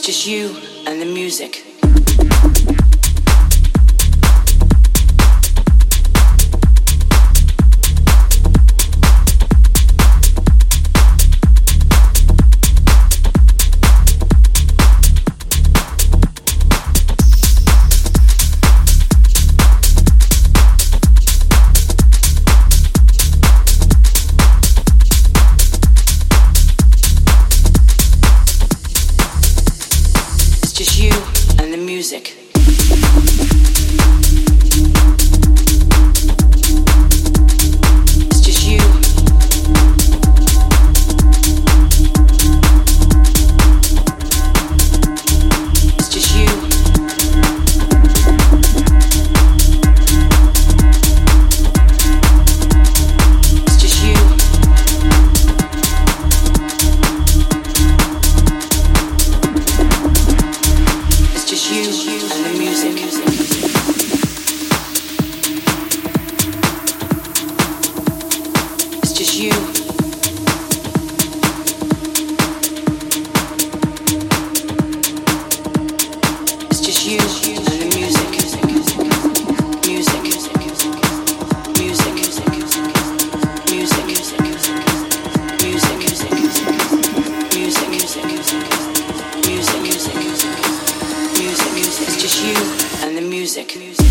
just you and the music. Music. music. music.